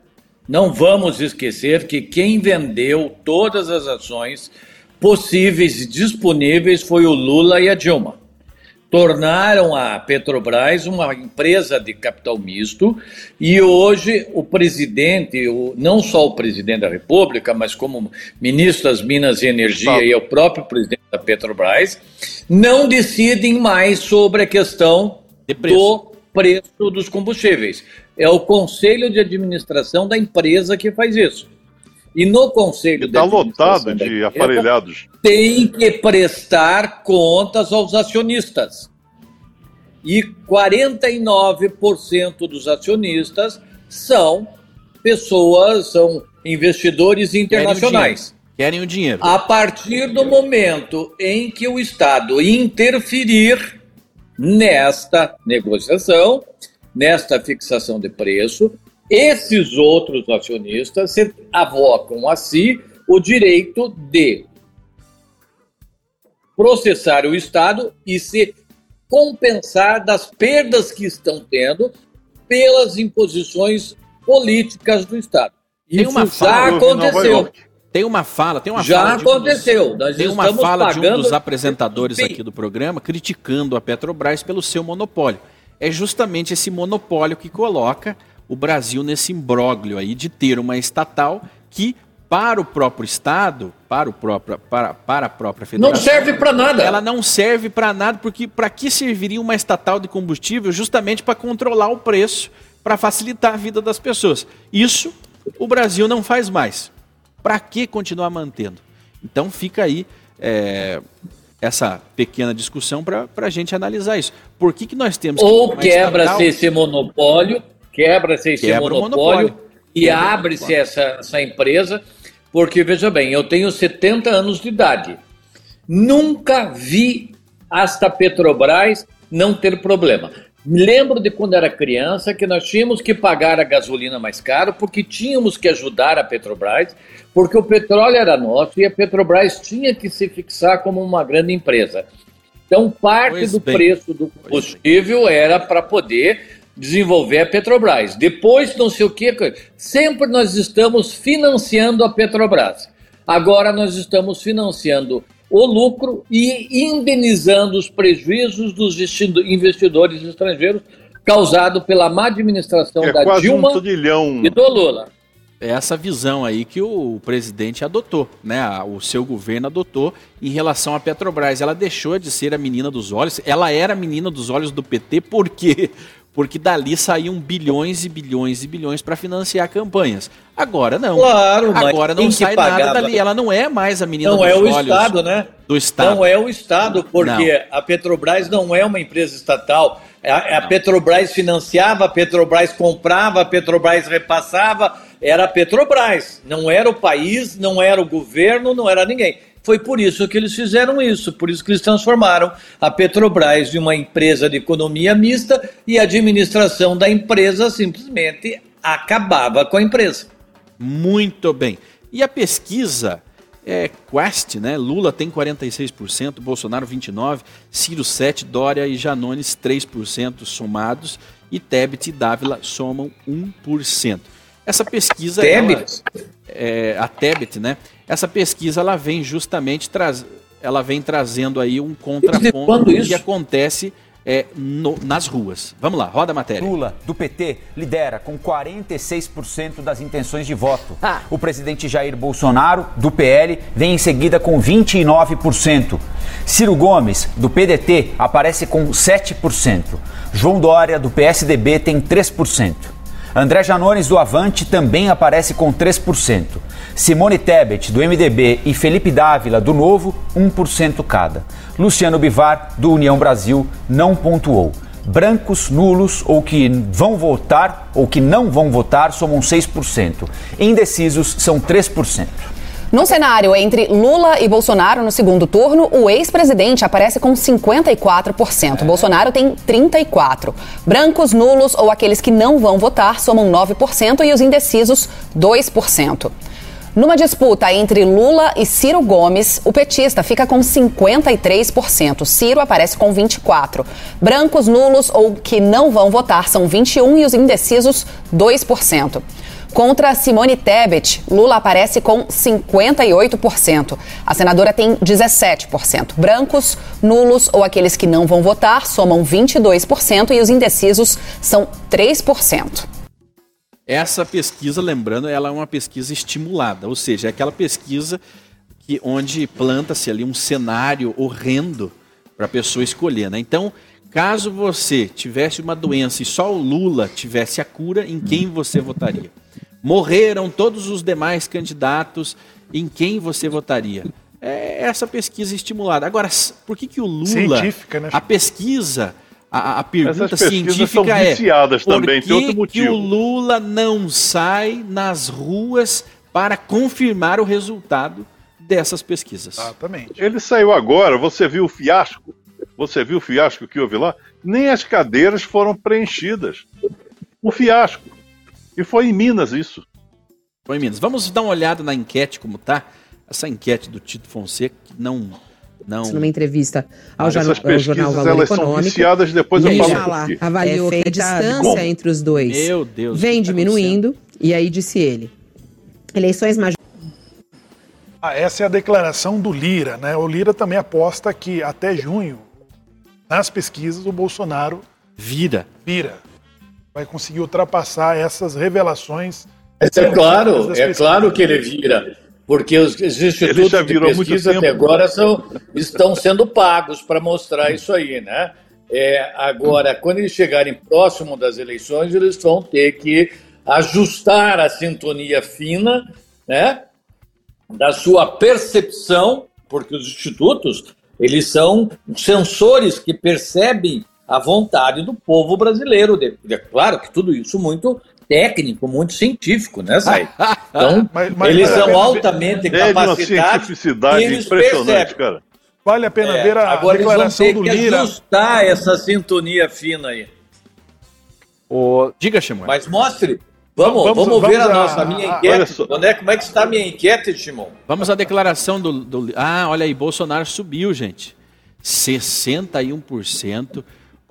não vamos esquecer que quem vendeu todas as ações possíveis e disponíveis foi o Lula e a Dilma. Tornaram a Petrobras uma empresa de capital misto e hoje o presidente, o, não só o presidente da República, mas como ministro das Minas e Energia e o próprio presidente da Petrobras, não decidem mais sobre a questão do preço dos combustíveis. É o conselho de administração da empresa que faz isso. E no conselho Está lotado de empresa, aparelhados. Tem que prestar contas aos acionistas. E 49% dos acionistas são pessoas, são investidores internacionais. Querem o dinheiro. A partir do momento em que o Estado interferir nesta negociação, nesta fixação de preço, esses outros acionistas avocam a si o direito de processar o Estado e se compensar das perdas que estão tendo pelas imposições políticas do Estado. Isso já aconteceu. Tem uma fala, tem uma Já fala aconteceu. Um dos, tem uma fala de um dos apresentadores aqui do programa criticando a Petrobras pelo seu monopólio. É justamente esse monopólio que coloca o Brasil nesse imbróglio aí de ter uma estatal que para o próprio Estado, para, o próprio, para, para a própria federação. Não serve para nada. Ela não serve para nada, porque para que serviria uma estatal de combustível? Justamente para controlar o preço, para facilitar a vida das pessoas. Isso o Brasil não faz mais. Para que continuar mantendo? Então fica aí é, essa pequena discussão para a gente analisar isso. Por que, que nós temos Ou quebra-se esse monopólio, quebra-se esse quebra monopólio, monopólio, e abre-se essa, essa empresa, porque veja bem, eu tenho 70 anos de idade. Nunca vi esta Petrobras não ter problema. Me lembro de quando era criança que nós tínhamos que pagar a gasolina mais caro porque tínhamos que ajudar a Petrobras, porque o petróleo era nosso e a Petrobras tinha que se fixar como uma grande empresa. Então, parte pois do bem. preço do combustível era para poder desenvolver a Petrobras. Depois, não sei o que, sempre nós estamos financiando a Petrobras. Agora nós estamos financiando o lucro e indenizando os prejuízos dos investidores estrangeiros causado pela má administração é da Dilma um e do Lula. É essa visão aí que o presidente adotou, né? O seu governo adotou em relação à Petrobras. Ela deixou de ser a menina dos olhos. Ela era a menina dos olhos do PT por quê? Porque dali saíam bilhões e bilhões e bilhões para financiar campanhas. Agora não. Claro, Agora não sai nada dali. Ela não é mais a menina não é o Estado, né? Do Estado. Não é o Estado, porque não. a Petrobras não é uma empresa estatal. A, a Petrobras financiava, a Petrobras comprava, a Petrobras repassava. Era a Petrobras. Não era o país, não era o governo, não era ninguém. Foi por isso que eles fizeram isso, por isso que eles transformaram a Petrobras em uma empresa de economia mista e a administração da empresa simplesmente acabava com a empresa. Muito bem. E a pesquisa é Quest, né? Lula tem 46%, Bolsonaro 29%, Ciro 7%, Dória e Janones 3% somados e Tebet e Dávila somam 1%. Essa pesquisa... Tebet? Ela, é, a Tebet, né? Essa pesquisa ela vem justamente traz, ela vem trazendo aí um contraponto do que acontece é, no, nas ruas. Vamos lá, roda a matéria. Lula, do PT, lidera com 46% das intenções de voto. Ah. O presidente Jair Bolsonaro, do PL, vem em seguida com 29%. Ciro Gomes, do PDT, aparece com 7%. João Dória, do PSDB, tem 3%. André Janones, do Avante, também aparece com 3%. Simone Tebet, do MDB, e Felipe Dávila, do Novo, 1% cada. Luciano Bivar, do União Brasil, não pontuou. Brancos, nulos ou que vão votar ou que não vão votar somam 6%. Indecisos são 3%. Num cenário entre Lula e Bolsonaro no segundo turno, o ex-presidente aparece com 54%. É. Bolsonaro tem 34%. Brancos, nulos ou aqueles que não vão votar somam 9% e os indecisos 2%. Numa disputa entre Lula e Ciro Gomes, o petista fica com 53%. Ciro aparece com 24%. Brancos, nulos ou que não vão votar são 21% e os indecisos 2%. Contra Simone Tebet, Lula aparece com 58%. A senadora tem 17%. Brancos, nulos ou aqueles que não vão votar somam 22% e os indecisos são 3%. Essa pesquisa, lembrando, ela é uma pesquisa estimulada, ou seja, é aquela pesquisa que onde planta-se ali um cenário horrendo para a pessoa escolher, né? Então, caso você tivesse uma doença e só o Lula tivesse a cura, em quem você votaria? Morreram todos os demais candidatos, em quem você votaria? É essa pesquisa estimulada. Agora, por que, que o Lula. Científica, né? A pesquisa. A, a pergunta científica são é. Viciadas por também, que, tem outro motivo. que o Lula não sai nas ruas para confirmar o resultado dessas pesquisas? Exatamente. Ele saiu agora, você viu o fiasco? Você viu o fiasco que houve lá? Nem as cadeiras foram preenchidas. O fiasco. E foi em Minas isso. Foi em Minas. Vamos dar uma olhada na enquete como tá. Essa enquete do Tito Fonseca que não não numa entrevista ao, Essas jornal, ao jornal Valor elas Econômico. são viciadas, depois eu falo lá, avaliou É que a distância entre os dois Meu Deus, vem tá diminuindo e aí disse ele. Eleições majoritárias Ah, essa é a declaração do Lira, né? O Lira também aposta que até junho, nas pesquisas, o Bolsonaro vira. vira. Vai conseguir ultrapassar essas revelações. É claro, é claro que ele vira. Porque os, os institutos de pesquisa até agora são, estão sendo pagos para mostrar isso aí, né? É, agora, quando eles chegarem próximo das eleições, eles vão ter que ajustar a sintonia fina, né? Da sua percepção, porque os institutos, eles são sensores que percebem a vontade do povo brasileiro. De- É claro que tudo isso muito técnico, muito científico, né, Zay? Então, Mas- mas eles são altamente É capacitados cientificidade e eles impressionante, percebem. cara. Vale a pena É, ver a agora eles vão declaração ter do que Lira. ajustar essa sintonia fina aí. O, Diga, Shimon. Mas mostre. Vamos, Vamos- vamos, ver vamos a a- nossa a minha enquete. só. Onde é, como é que está a minha enquete, Timon? Vamos à declaração do, do. Ah, olha aí, Bolsonaro subiu, gente. 61%.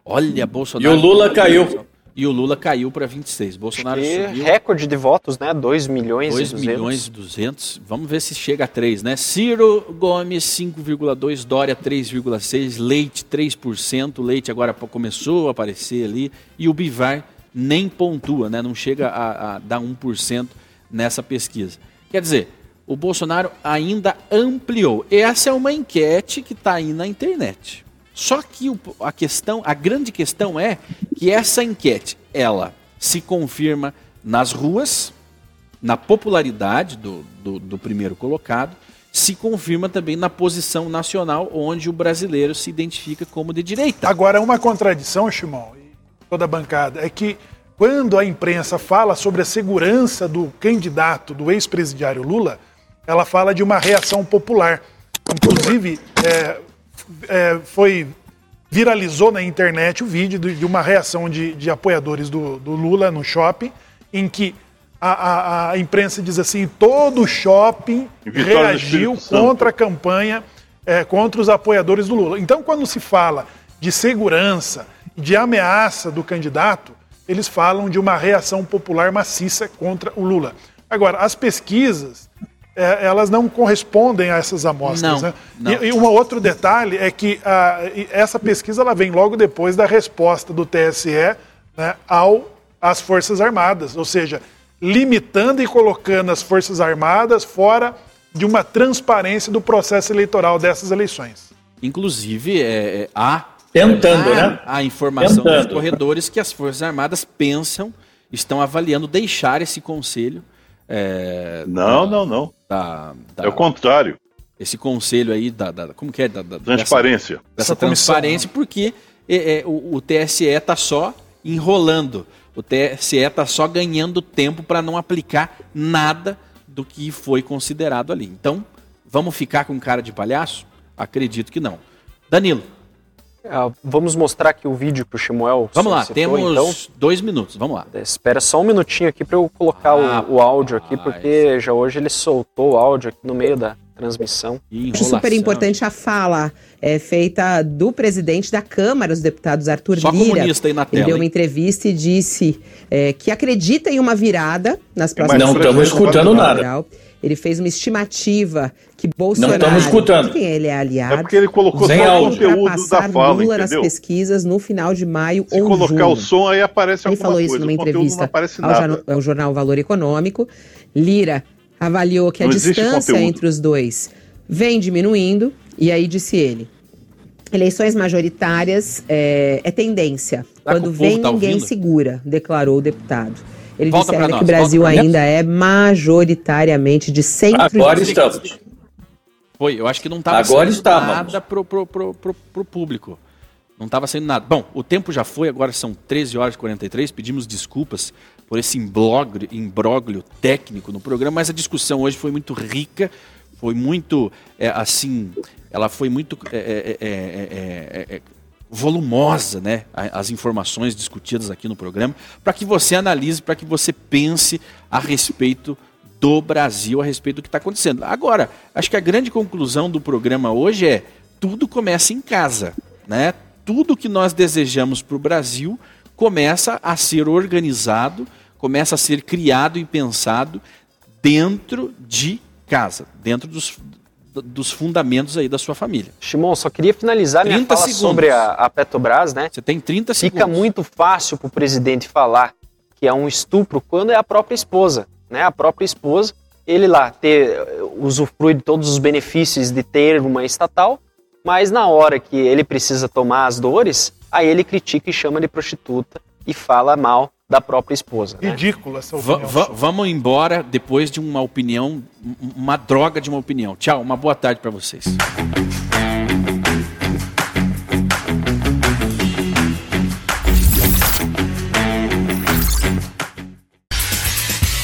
Olha, E Bolsonaro. o Lula caiu. E o Lula caiu para 26. Bolsonaro e subiu. recorde de votos, né? 2 milhões 2 e 200. milhões e 200. Vamos ver se chega a 3, né? Ciro Gomes, 5,2. Dória, 3,6. Leite, 3%. Leite agora começou a aparecer ali. E o Bivar nem pontua, né? Não chega a, a dar 1% nessa pesquisa. Quer dizer, o Bolsonaro ainda ampliou. Essa é uma enquete que está aí na internet. Só que a questão, a grande questão é que essa enquete, ela se confirma nas ruas, na popularidade do, do, do primeiro colocado, se confirma também na posição nacional, onde o brasileiro se identifica como de direita. Agora, uma contradição, Shimon, e toda a bancada, é que quando a imprensa fala sobre a segurança do candidato, do ex-presidiário Lula, ela fala de uma reação popular. Inclusive, é, é, foi viralizou na internet o vídeo de, uma reação de, de apoiadores do, do Lula no shopping, em que a, a- a imprensa diz assim: todo shopping Vitória do reagiu contra a campanha, é, contra os apoiadores do Lula. Então, quando se fala de segurança, de ameaça do candidato, eles falam de uma reação popular maciça contra o Lula. Agora, as pesquisas, é, elas não correspondem a essas amostras. Não, né? não. E, e um outro detalhe é que ah, e essa pesquisa ela vem logo depois da resposta do TSE né, ao, às Forças Armadas, ou seja, limitando e colocando as Forças Armadas fora de uma transparência do processo eleitoral dessas eleições. Inclusive, é, é, há, Tentando, há né? a informação Tentando. nos corredores que as Forças Armadas pensam, estão avaliando deixar esse conselho. É, Não, não, não. da, da- É o contrário. esse conselho aí da, da- como que é da, da- Transparência. dessa, dessa comissão, transparência porque é, é, o, o TSE está só enrolando o TSE está só ganhando tempo para não aplicar nada do que foi considerado ali então vamos ficar com cara de palhaço acredito que não Danilo Ah, vamos mostrar aqui o vídeo que o Chimuel vamos lá temos então. dois minutos vamos lá Espera só um minutinho aqui para eu colocar Ah, o, o áudio aqui, porque já hoje ele soltou o áudio aqui no meio da transmissão. Acho super importante a fala é, feita do presidente da Câmara dos Deputados, Arthur Só Lira. Comunista aí na tela, Ele deu uma hein? entrevista e disse é, que acredita em uma virada nas próximas Não estamos escutando nada. Ele fez uma estimativa que Bolsonaro. Não estamos escutando. Quem ele é aliado. É porque ele colocou Sem só o conteúdo da fala, Lula nas pesquisas no final de maio Se ou colocar junho. o som, aí aparece Ele alguma falou coisa. isso numa entrevista não aparece ao, ao jornal Valor Econômico. Lira avaliou que a Não existe distância conteúdo. entre os dois vem diminuindo, e aí disse ele. Eleições majoritárias é, é tendência. Quando vem, tá ninguém ouvindo? segura, declarou o deputado. Ele Volta disse ainda nós, que o Brasil ainda é majoritariamente de centro Agora de estamos. Foi, eu acho que não estava Agora saindo estávamos. nada pro, pro, pro, pro, pro público. Não estava saindo nada. Bom, o tempo já foi, agora são 13 horas e 43. Pedimos desculpas por esse imbróglio, imbróglio técnico no programa, mas a discussão hoje foi muito rica, foi muito, é, assim, ela foi muito é, é, é, é, é, volumosa, né? As informações discutidas aqui no programa, para que você analise, para que você pense a respeito do Brasil, a respeito do que está acontecendo. Agora, acho que a grande conclusão do programa hoje é tudo começa em casa, né? Tudo que nós desejamos para o Brasil começa a ser organizado, começa a ser criado e pensado dentro de casa, dentro dos, dos fundamentos aí da sua família. Shimon, só queria finalizar minha 30 fala segundos. sobre a, a Petrobras, né? Você tem 30 Fica segundos. muito fácil para o presidente falar que é um estupro quando é a própria esposa, né? A própria esposa, ele lá ter eh, usufrui de todos os benefícios de ter uma estatal, mas na hora que ele precisa tomar as dores, aí ele critica e chama de prostituta e fala mal da própria esposa. Né? Ridículo essa Va- opinião. va- vamos embora depois de uma opinião, um- uma droga de uma opinião. Tchau, uma boa tarde para vocês.